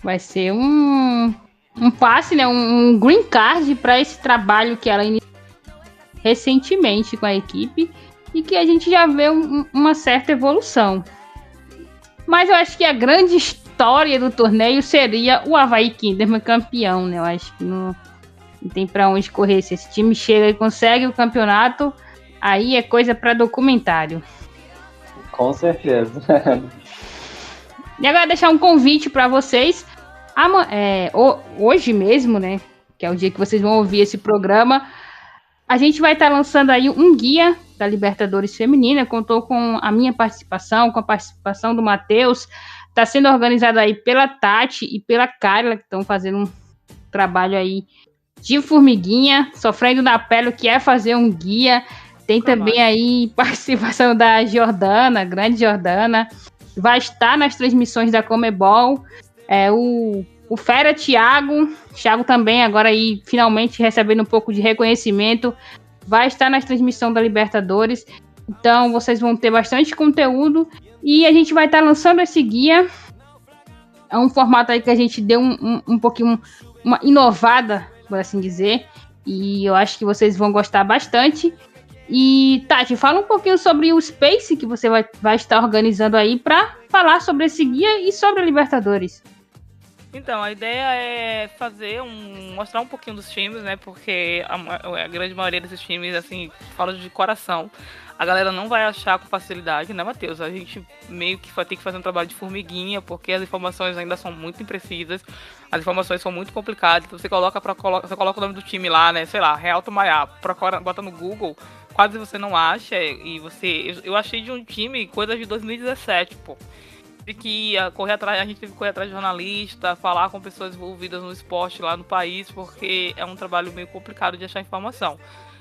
Vai ser um, um passe, né? Um, green card para esse trabalho que ela iniciou recentemente com a equipe e que a gente já vê um, uma certa evolução. Mas eu acho que a grande história do torneio seria o Havaí Kinderman campeão, né? Eu acho que não não tem para onde correr. Se esse time chega e consegue o campeonato, aí é coisa para documentário. Com certeza. e agora deixar um convite para vocês. É, hoje mesmo, né? Que é o dia que vocês vão ouvir esse programa. A gente vai estar tá lançando aí um guia da Libertadores Feminina. Contou com a minha participação, com a participação do Matheus. Está sendo organizado aí pela Tati e pela Carla, que estão fazendo um trabalho aí de formiguinha, sofrendo na pele o que é fazer um guia. Tem também aí [LAUGHS] participação da Jordana, grande Jordana. Vai estar nas transmissões da Comebol. É, o, o Fera Thiago, Thiago também agora aí finalmente recebendo um pouco de reconhecimento. Vai estar nas transmissões da Libertadores. Então vocês vão ter bastante conteúdo. E a gente vai estar lançando esse guia. É um formato aí que a gente deu um, um, um pouquinho uma inovada por assim dizer. E eu acho que vocês vão gostar bastante. E, Tati, fala um pouquinho sobre o Space que você vai, vai estar organizando aí para falar sobre esse guia e sobre a Libertadores. Então, a ideia é fazer um. mostrar um pouquinho dos times, né? Porque a, a grande maioria desses times, assim, fala de coração a galera não vai achar com facilidade, né, Matheus? A gente meio que vai ter que fazer um trabalho de formiguinha, porque as informações ainda são muito imprecisas, as informações são muito complicadas. Então você coloca, pra, você coloca o nome do time lá, né? Sei lá, Real Tomaiá, procura, bota no Google, quase você não acha. E você. Eu, eu achei de um time coisa de 2017, pô teve que correr atrás, a gente teve que correr atrás de jornalista, falar com pessoas envolvidas no esporte lá no país, porque é um trabalho meio complicado de achar informação.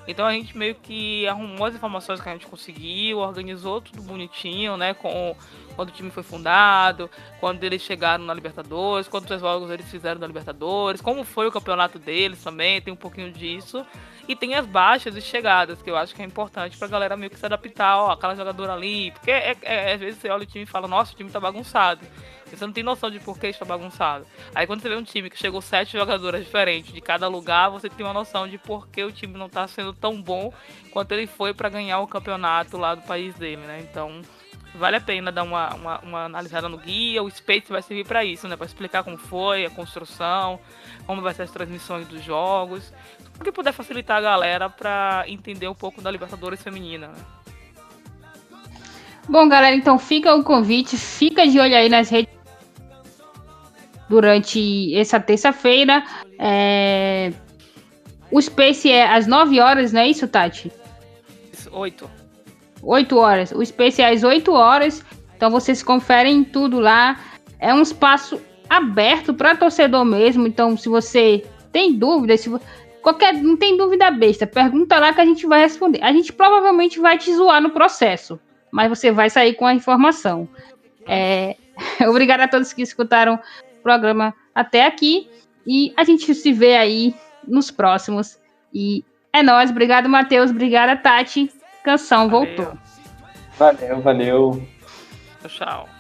Então a gente meio que arrumou as informações que a gente conseguiu, organizou tudo bonitinho, né? Com quando o time foi fundado, quando eles chegaram na Libertadores, quantos jogos eles fizeram na Libertadores, como foi o campeonato deles também, tem um pouquinho disso. E tem as baixas e chegadas, que eu acho que é importante pra galera meio que se adaptar, ó, aquela jogadora ali. Porque é, é, às vezes você olha o time e fala, nossa, o time tá bagunçado. Você não tem noção de por que está bagunçado. Aí quando você vê um time que chegou sete jogadoras diferentes de cada lugar, você tem uma noção de por que o time não tá sendo tão bom quanto ele foi para ganhar o campeonato lá do país dele, né? Então vale a pena dar uma, uma, uma analisada no guia. O Space vai servir para isso, né? Para explicar como foi a construção, como vai ser as transmissões dos jogos, o que puder facilitar a galera para entender um pouco da Libertadores feminina. Né? Bom, galera, então fica o convite, fica de olho aí nas redes durante essa terça-feira. É... O Space é às 9 horas, não é isso, Tati? 8. 8 horas. O Space é às 8 horas. Então vocês conferem tudo lá. É um espaço aberto para torcedor mesmo. Então, se você tem dúvida, se qualquer não tem dúvida besta, pergunta lá que a gente vai responder. A gente provavelmente vai te zoar no processo, mas você vai sair com a informação. É... [LAUGHS] Obrigada a todos que escutaram programa até aqui e a gente se vê aí nos próximos. E é nóis. Obrigado, Matheus. Obrigada, Tati. Canção valeu. voltou. Valeu, valeu. Tchau.